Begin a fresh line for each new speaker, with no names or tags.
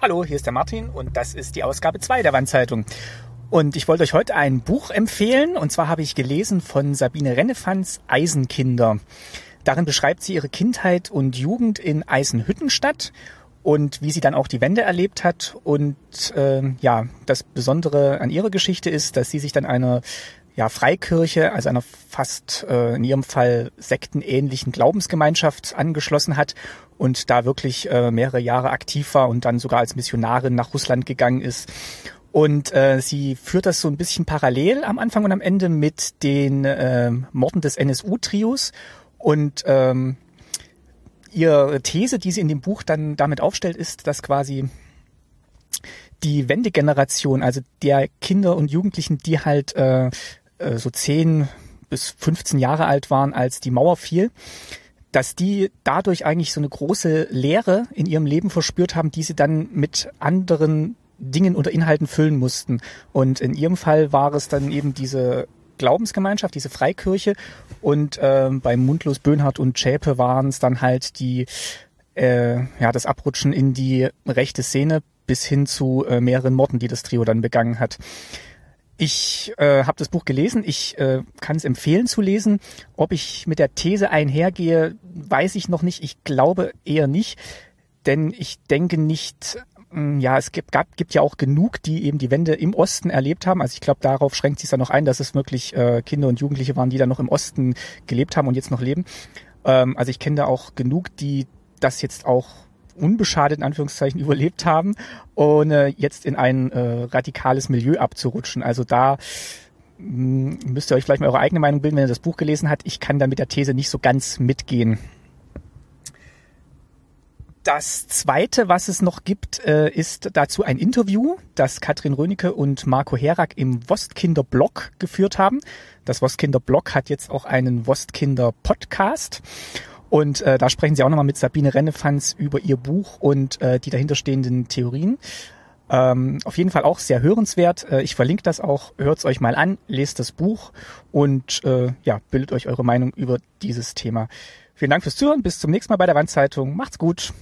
Hallo, hier ist der Martin und das ist die Ausgabe 2 der Wandzeitung. Und ich wollte euch heute ein Buch empfehlen und zwar habe ich gelesen von Sabine Rennefanz Eisenkinder. Darin beschreibt sie ihre Kindheit und Jugend in Eisenhüttenstadt und wie sie dann auch die Wende erlebt hat. Und äh, ja, das Besondere an ihrer Geschichte ist, dass sie sich dann einer ja, Freikirche, also einer fast äh, in ihrem Fall sektenähnlichen Glaubensgemeinschaft angeschlossen hat und da wirklich äh, mehrere Jahre aktiv war und dann sogar als Missionarin nach Russland gegangen ist. Und äh, sie führt das so ein bisschen parallel am Anfang und am Ende mit den äh, Morden des NSU-Trios. Und ähm, ihre These, die sie in dem Buch dann damit aufstellt, ist, dass quasi die Wendegeneration, also der Kinder und Jugendlichen, die halt äh, äh so zehn bis 15 Jahre alt waren, als die Mauer fiel, dass die dadurch eigentlich so eine große Leere in ihrem Leben verspürt haben, die sie dann mit anderen Dingen oder Inhalten füllen mussten. Und in ihrem Fall war es dann eben diese Glaubensgemeinschaft, diese Freikirche. Und äh, bei Mundlos, Böhnhardt und Schäpe waren es dann halt die, äh, ja, das Abrutschen in die rechte Szene bis hin zu äh, mehreren Morden, die das Trio dann begangen hat. Ich äh, habe das Buch gelesen. Ich äh, kann es empfehlen zu lesen. Ob ich mit der These einhergehe, weiß ich noch nicht. Ich glaube eher nicht, denn ich denke nicht. Hm, ja, es gibt, gab, gibt ja auch genug, die eben die Wende im Osten erlebt haben. Also ich glaube, darauf schränkt sich dann noch ein, dass es wirklich äh, Kinder und Jugendliche waren, die dann noch im Osten gelebt haben und jetzt noch leben. Ähm, also ich kenne da auch genug, die das jetzt auch unbeschadet in Anführungszeichen überlebt haben, ohne jetzt in ein äh, radikales Milieu abzurutschen. Also da mh, hm, müsst ihr euch vielleicht mal eure eigene Meinung bilden, wenn ihr das Buch gelesen habt. Ich kann da mit der These nicht so ganz mitgehen. Das zweite, was es noch gibt, äh, ist dazu ein Interview, das Katrin Rönecke und Marco Herak im Wostkinder Blog geführt haben. Das Wostkinder Blog hat jetzt auch einen Wostkinder Podcast. Und äh, da sprechen sie auch nochmal mit Sabine Rennefanz über ihr Buch und äh, die dahinterstehenden Theorien. Ähm, auf jeden Fall auch sehr hörenswert. Äh, ich verlinke das auch. Hört es euch mal an, lest das Buch und äh, ja, bildet euch eure Meinung über dieses Thema. Vielen Dank fürs Zuhören. Bis zum nächsten Mal bei der Wandzeitung. Macht's gut.